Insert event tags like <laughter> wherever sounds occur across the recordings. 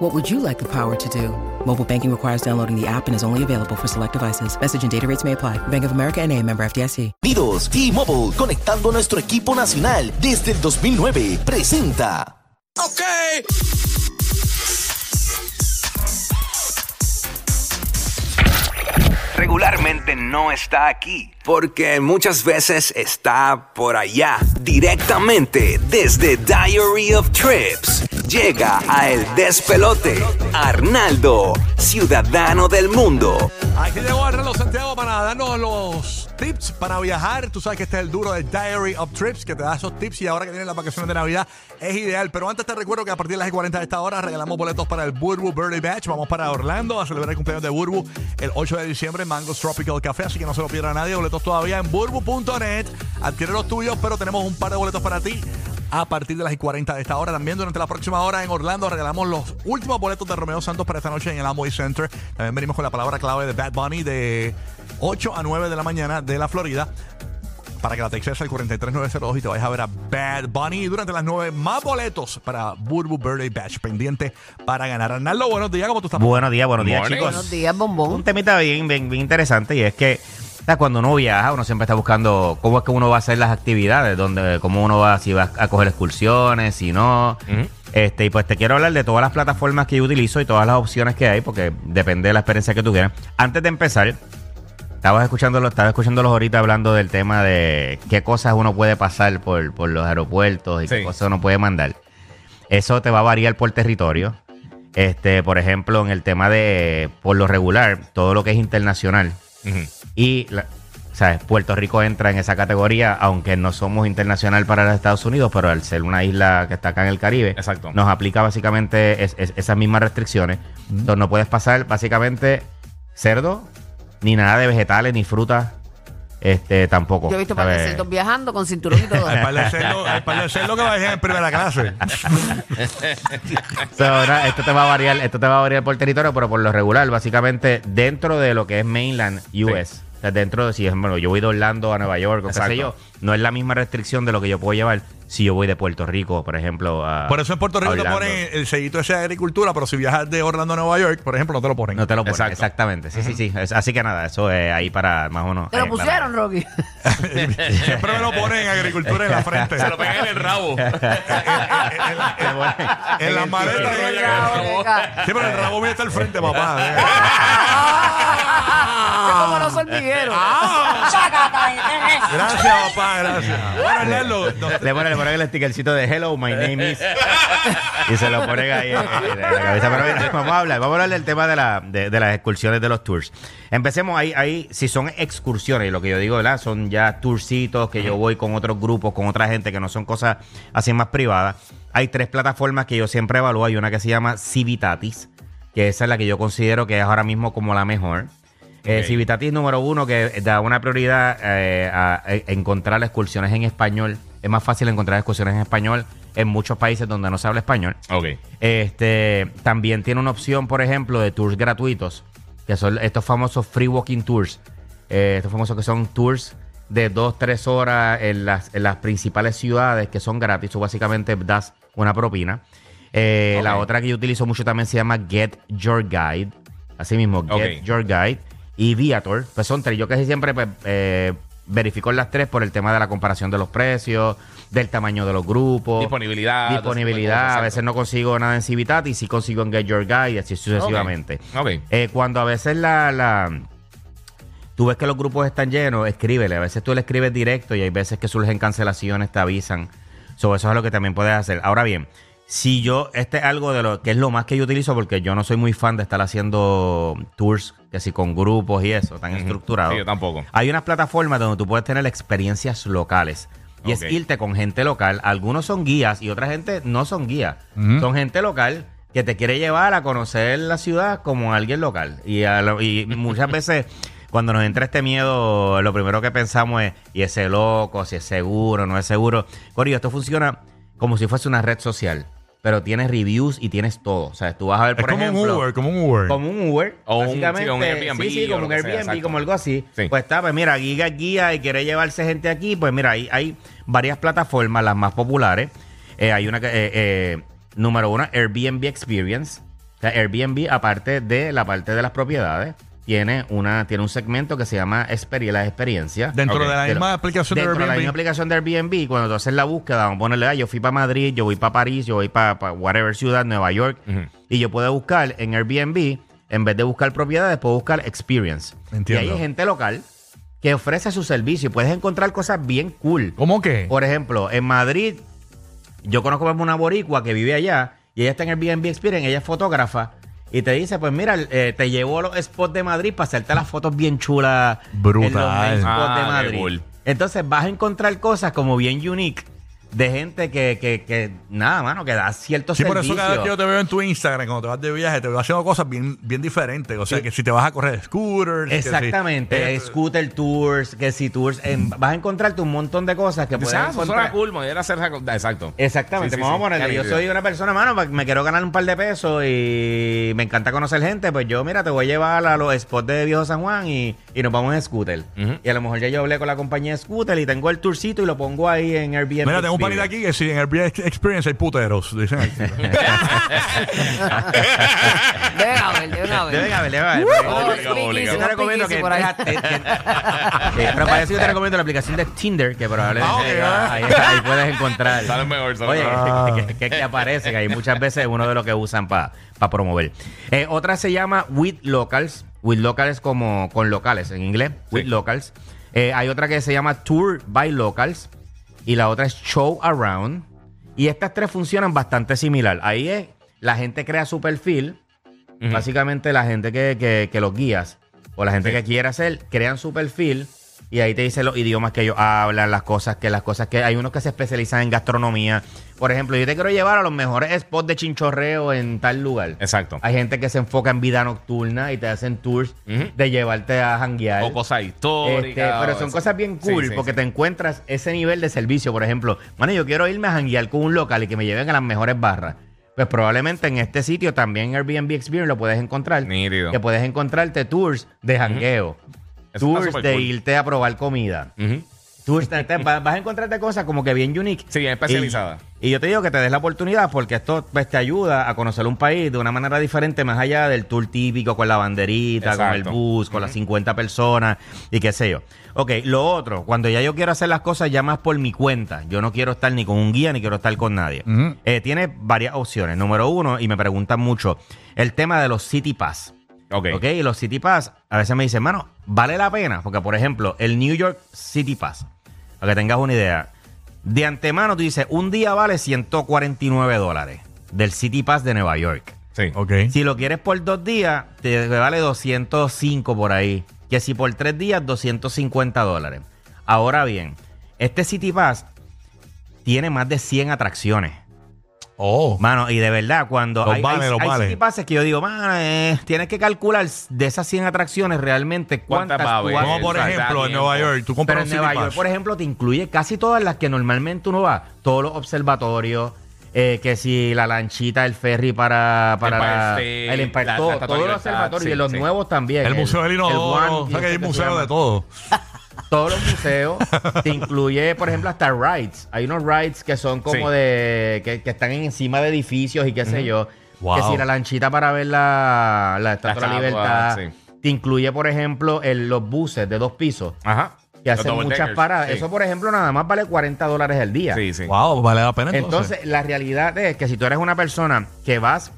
What would you like the power to do? Mobile banking requires downloading the app and is only available for select devices. Message and data rates may apply. Bank of America and a member FDIC. Unidos, T-Mobile, conectando nuestro equipo nacional desde el 2009, presenta. Ok. Regularmente no está aquí, porque muchas veces está por allá, directamente desde Diary of Trips. Llega a El Despelote, Arnaldo, ciudadano del mundo. Aquí llegó Arnaldo Santiago para darnos los tips para viajar. Tú sabes que este es el duro del Diary of Trips, que te da esos tips y ahora que vienen las vacaciones de Navidad es ideal. Pero antes te recuerdo que a partir de las 40 de esta hora regalamos boletos para el Burbu Birthday Batch. Vamos para Orlando a celebrar el cumpleaños de Burbu el 8 de diciembre en Mango's Tropical Café, así que no se lo pierda nadie. Boletos todavía en burbu.net. Adquiere los tuyos, pero tenemos un par de boletos para ti a partir de las 40 de esta hora. También durante la próxima hora en Orlando regalamos los últimos boletos de Romeo Santos para esta noche en el Amway Center. También venimos con la palabra clave de Bad Bunny de 8 a 9 de la mañana de la Florida. Para que la textes al 43902 y te vayas a ver a Bad Bunny. Durante las 9, más boletos para Burbu Birthday Batch pendiente para ganar. Arnaldo, buenos días, ¿cómo tú estás? Buenos días, buenos días, Morning. chicos. Buenos días, bombón. Un temita bien, bien, bien interesante y es que cuando uno viaja, uno siempre está buscando cómo es que uno va a hacer las actividades, dónde, cómo uno va, si va a coger excursiones, si no. Este, y pues te quiero hablar de todas las plataformas que yo utilizo y todas las opciones que hay, porque depende de la experiencia que tú quieras. Antes de empezar, estabas escuchándolo, estaba escuchándolos ahorita hablando del tema de qué cosas uno puede pasar por, por los aeropuertos y qué cosas uno puede mandar. Eso te va a variar por territorio. Este, por ejemplo, en el tema de, por lo regular, todo lo que es internacional. Y, la- ¿sabes? Puerto Rico entra en esa categoría, aunque no somos internacional para los Estados Unidos, pero al ser una isla que está acá en el Caribe, Exacto. nos aplica básicamente es- es- esas mismas restricciones. Entonces no puedes pasar básicamente cerdo, ni nada de vegetales, ni frutas, este, tampoco. Yo he visto par de ¿sabes? cerdos viajando con cinturón y todo. <laughs> Hay par de cerdo- que vayan en primera clase. <laughs> So, nada, esto te va a variar, esto te va a variar por territorio, pero por lo regular, básicamente dentro de lo que es mainland US. Sea, dentro de si es, bueno, yo voy de Orlando a Nueva York, o qué sé yo, no es la misma restricción de lo que yo puedo llevar si yo voy de Puerto Rico, por ejemplo. a- Por eso en Puerto Rico te ponen el sellito ese de agricultura, pero si viajas de Orlando a Nueva York, por ejemplo, no te lo ponen. No te lo ponen, Exacto. exactamente. Sí, sí, sí. Es- así que nada, eso es ahí para más o menos. Te lo eh, pusieron, Rocky. <laughs> Siempre me lo ponen en agricultura en la frente. Se lo pegan en el rabo. <laughs> en la maleta. Sí, pero el rabo mío está al frente, papá. <laughs> Como los hormigueros. Gracias, papá, gracias. Bueno, no- Le ponen, le ponen el stickercito de Hello, my name is. y se lo ponen ahí en, en la cabeza. Pero mira, vamos a hablar, vamos a hablar del tema de, la, de, de las excursiones de los tours. Empecemos ahí, ahí, si son excursiones, y lo que yo digo, ¿verdad? Son ya tourcitos que yo voy con otros grupos, con otra gente, que no son cosas así más privadas. Hay tres plataformas que yo siempre evalúo. Hay una que se llama Civitatis, que esa es la que yo considero que es ahora mismo como la mejor. Eh. Civitatis número uno que da una prioridad eh, a, a encontrar excursiones en español. Es más fácil encontrar excursiones en español en muchos países donde no se habla español. Este también tiene una opción, por ejemplo, de tours gratuitos, que son estos famosos free walking tours. Eh, estos famosos que son tours de dos, tres horas en las, en las principales ciudades que son gratis. Tú básicamente das una propina. Eh, La otra que yo utilizo mucho también se llama Get Your Guide. Así mismo, Get. Your Guide. Y Viator. Pues son tres. Yo casi siempre pues, eh, verifico las tres por el tema de la comparación de los precios, del tamaño de los grupos. Disponibilidad. Disponibilidad, a veces no consigo nada en Civitat y sí consigo en Get Your Guide y así sucesivamente. Ok. Eh, cuando a veces la, la- tú ves que los grupos están llenos, escríbele. A veces tú le escribes directo y hay veces que surgen cancelaciones, te avisan. Sobre eso es lo que también puedes hacer. Ahora bien, si yo, este es algo de lo que es lo más que yo utilizo, porque yo no soy muy fan de estar haciendo tours, que así con grupos y eso, tan estructurado. Sí, yo tampoco. Hay unas plataformas donde tú puedes tener experiencias locales. Y es irte con gente local. Algunos son guías y otra gente no son guías. Son gente local que te quiere llevar a conocer la ciudad como alguien local. Y, a lo- y muchas <laughs> veces cuando nos entra este miedo, lo primero que pensamos es, ¿y ese loco? ¿Si es seguro? ¿No es seguro? Corillo, esto funciona como si fuese una red social, pero tienes reviews y tienes todo. O sea, tú vas a ver, Es por como ejemplo... un Uber, como un Uber. Como un Uber, O un- básicamente. sí, un Airbnb Sí, como un sea, Airbnb, como algo así. Sí. Pues está, pues mira, Giga es guía y quiere llevarse gente aquí. Pues mira, hay, hay varias plataformas, las más populares. Eh, hay una que, eh, eh, número uno, Airbnb Experience. O sea, Airbnb, aparte de la parte de las propiedades, tiene una tiene un segmento que se llama Experi la experiencia. Dentro de la misma aplicación de Dentro de la misma Airbnb. aplicación de Airbnb, cuando tú haces la búsqueda, vamos a ponerle, ah, yo fui para Madrid, yo voy para París, yo voy para whatever ciudad, Nueva York, y yo puedo buscar en Airbnb, en vez de buscar propiedades, puedo buscar experience. Entiendo. Y hay gente local que ofrece su servicio y puedes encontrar cosas bien cool. ¿Cómo que? Por ejemplo, en Madrid, yo conozco a una boricua que vive allá y ella está en Airbnb Experience, ella es fotógrafa. Y te dice, pues mira, eh, te llevo a los spots de Madrid para hacerte las fotos bien chulas. Brutal. En los main spots Ah, de qué Madrid. cool. Entonces vas a encontrar cosas como bien unique de gente que, que, que nada, mano, que da ciertos Sí, por eso servicios. cada vez que yo te veo en tu Instagram, cuando te vas de viaje, te veo haciendo cosas bien, bien diferentes. O sea, que si te vas a correr scooters. que si- Exactamente, Eh, scooter tours, que si tours, en- vas a encontrarte un montón de cosas que puedes Dice, ah, eso encontrar. suena cool, me hacer esa. Exacto. Exactamente, Sí, sí, vamos sí. a ponerle. Qué Yo soy una persona, mano, pa- me quiero ganar un par de pesos y me encanta conocer gente. Pues yo, mira, te voy a llevar a los spots de Viejo San Juan y, y nos vamos en scooter. Ujú. Y a lo mejor ya yo hablé con la compañía de scooter y tengo el tourcito y lo pongo ahí en Airbnb. Mira, tengo un panita Experience. aquí que si en Airbnb Experience hay puteros. Dicen aquí. <laughs> <laughs> Deben haber, deben haber. Deben haber, deben haber. Obligado, speakeasy, obligado. Yo te recomiendo que por ahí. a- pero para eso yo te recomiendo la aplicación de Tinder, que probablemente Ah, ok. ahí, ahí puedes encontrar. Sale mejor, sale Oye, mejor. que, que- que aparece, que hay muchas veces uno de los que usan para promover. Eh, otra se llama With Locals. With Locals como con locales en inglés. With Locals. Eh, hay otra que se llama Tour by Locals. Y la otra es Show Around. Y estas tres funcionan bastante similar. Ahí es, la gente crea su perfil. Básicamente la gente que, que, que los guías o la gente Sí. que quiere hacer, crean su perfil y ahí te dice los idiomas que ellos hablan, las cosas que las cosas que hay unos que se especializan en gastronomía. Por ejemplo, yo te quiero llevar a los mejores spots de chinchorreo en tal lugar. Exacto. Hay gente que se enfoca en vida nocturna y te hacen tours de llevarte a janguear. O cosas Este, históricas. pero o son eso. cosas bien cool sí, porque sí. te encuentras ese nivel de servicio. Por ejemplo, bueno, yo quiero irme a janguear con un local y que me lleven a las mejores barras. Pues probablemente en este sitio también Airbnb Experience lo puedes encontrar. Que puedes encontrarte tours de jangueo. Eso Tours de cool. irte a probar comida. Tours de- te- vas a encontrarte cosas como que bien unique. Sí, bien especializada. Y, y yo te digo que te des la oportunidad porque esto pues, te ayuda a conocer un país de una manera diferente, más allá del tour típico con la banderita, con el bus, con las 50 personas y qué sé yo. Ok, lo otro, cuando ya yo quiero hacer las cosas ya más por mi cuenta, yo no quiero estar ni con un guía ni quiero estar con nadie. Eh, tiene varias opciones. Número uno, y me preguntan mucho, el tema de los City Pass. Ok. Ok, y los City Pass, a veces me dicen, mano, vale la pena. Porque, por ejemplo, el New York City Pass, para que tengas una idea, de antemano tú dices, un día vale 149 dólares del City Pass de Nueva York. Sí. ok. Si lo quieres por dos días, te vale 205 por ahí. Que si por tres días, 250 dólares. Ahora bien, este City Pass tiene más de 100 atracciones. Oh. Mano, y de verdad, cuando Los hay, vale, hay, los hay vale. City Passes que yo digo, mano, eh, tienes que calcular de esas 100 atracciones realmente ¿Cuántas cuántas tú vas Como por ejemplo, en. Nueva York, tú compras Pero un en City Nueva York, Pass. por ejemplo, te incluye casi todas las que normalmente uno va. Todos los observatorios, eh, que si la lanchita, el ferry para, para Empire la- State, el Empire, la- todo, la todos los observatorios sí, y los sí. nuevos también. El Museo del el Inodoro. One, O sea que hay ese se museo llama. de todo. <laughs> Todos los museos. <laughs> te incluye, por ejemplo, hasta rides. Hay unos rides que son como Sí. de. Que, que están encima de edificios y qué sé yo. Wow. Que si la lanchita para ver la, la Estatua de la estatua, Libertad. sí. Te incluye, por ejemplo, el- los buses de dos pisos. Ajá. Que Los hacen double muchas deckers. paradas. Sí. Eso, por ejemplo, nada más vale 40 dólares al día. Sí, sí. Wow, vale la pena entonces. Entonces, la realidad es que si tú eres una persona que vas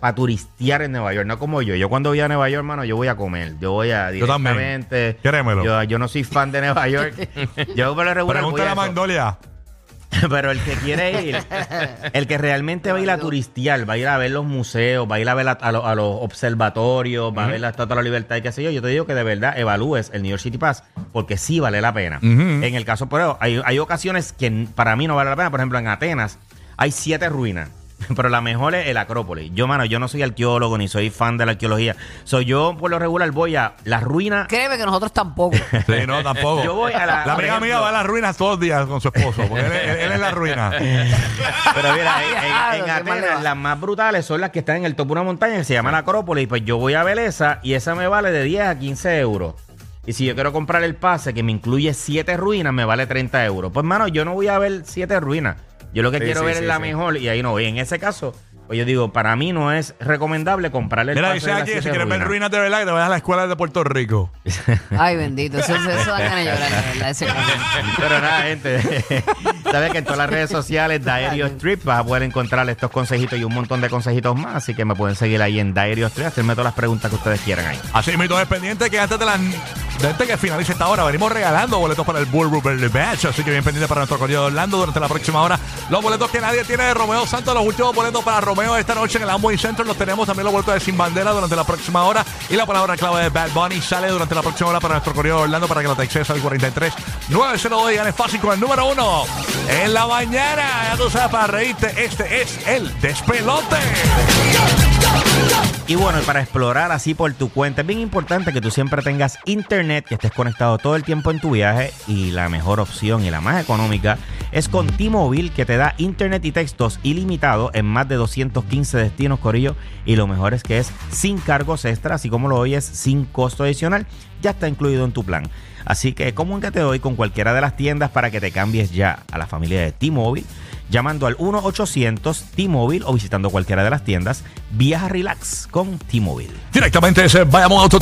a turistear en Nueva York, no como yo. Yo cuando voy a Nueva York, hermano, yo voy a comer. Yo voy a Yo también. directamente. Créemelo. Yo, yo no soy fan de Nueva <laughs> York. yo por lo regular voy Pregúntale a a eso. Magnolia. <laughs> Pero el que quiere ir, el que realmente va a ir a turistear, va a ir a ver los museos, va a ir a ver a, lo- a los observatorios, va a ver la Estatua de la Libertad y qué sé yo, yo te digo que de verdad evalúes el New York City Pass porque sí vale la pena. En el caso, pero hay, hay ocasiones que para mí no vale la pena. Por ejemplo, en Atenas hay siete ruinas. <laughs> pero la mejor es el Acrópolis. Yo, mano, yo no soy arqueólogo ni soy fan de la arqueología. Soy yo, por lo regular, voy a las ruinas. Créeme que nosotros tampoco. <laughs> Sí, no, tampoco. Yo voy a la- La amiga mía va a las ruinas todos los días con su esposo. Porque él, él- él es la ruina. <laughs> Pero mira, en, Atenas las más brutales son las que están en el topo de una montaña que se llama la Acrópolis. Pues yo voy a ver esa y esa me vale de 10 a 15 euros. Y si yo quiero comprar el pase que me incluye 7 ruinas, me vale 30 euros. Pues, mano, yo no voy a ver 7 ruinas. Yo lo que Sí, quiero sí, ver es la mejor y ahí no voy. En ese caso, pues yo digo, para mí no es recomendable comprarle el Mira, pase dice de las aquí, si siete quieres ver ruinas. ruinas de verdad, que te vayas a la escuela de Puerto Rico. <laughs> Ay, bendito. Eso, eso, eso dan ganas de llorar, de verdad. Ese <laughs> Pero nada, gente. <laughs> Sabes que en todas las redes sociales, Diary of Trip, vas a poder encontrar estos consejitos y un montón de consejitos más. Así que me pueden seguir ahí en Diary of Trip, hacerme todas las preguntas que ustedes quieran ahí. Así mismo es pendiente que antes de la de antes que finalice esta hora venimos regalando boletos para el Bull Rubber Match, así que bien pendiente para nuestro corrido de Orlando durante la próxima hora. Los boletos que nadie tiene de Romeo Santos, los últimos boletos para Romeo esta noche en el Amway Center los tenemos también los boletos de Sin Bandera durante la próxima hora y la palabra clave de Bad Bunny sale durante la próxima hora para nuestro corrido de Orlando para que lo textes al 43 902 y ganes fácil con el número uno en la mañana. Ya tú sabes para reírte, este es el despelote. Y bueno, para explorar así por tu cuenta, es bien importante que tú siempre tengas internet, que estés conectado todo el tiempo en tu viaje. Y la mejor opción y la más económica es con T-Mobile, que te da internet y textos ilimitados en más de 215 destinos, Corillo. Y lo mejor es que es sin cargos extra, así como lo oyes, sin costo adicional. Ya está incluido en tu plan. Así que comunícate hoy con cualquiera de las tiendas para que te cambies ya a la familia de T-Mobile. Llamando al 1-800 T-Mobile o visitando cualquiera de las tiendas, viaja relax con T-Mobile. Directamente ese Bayamón Auto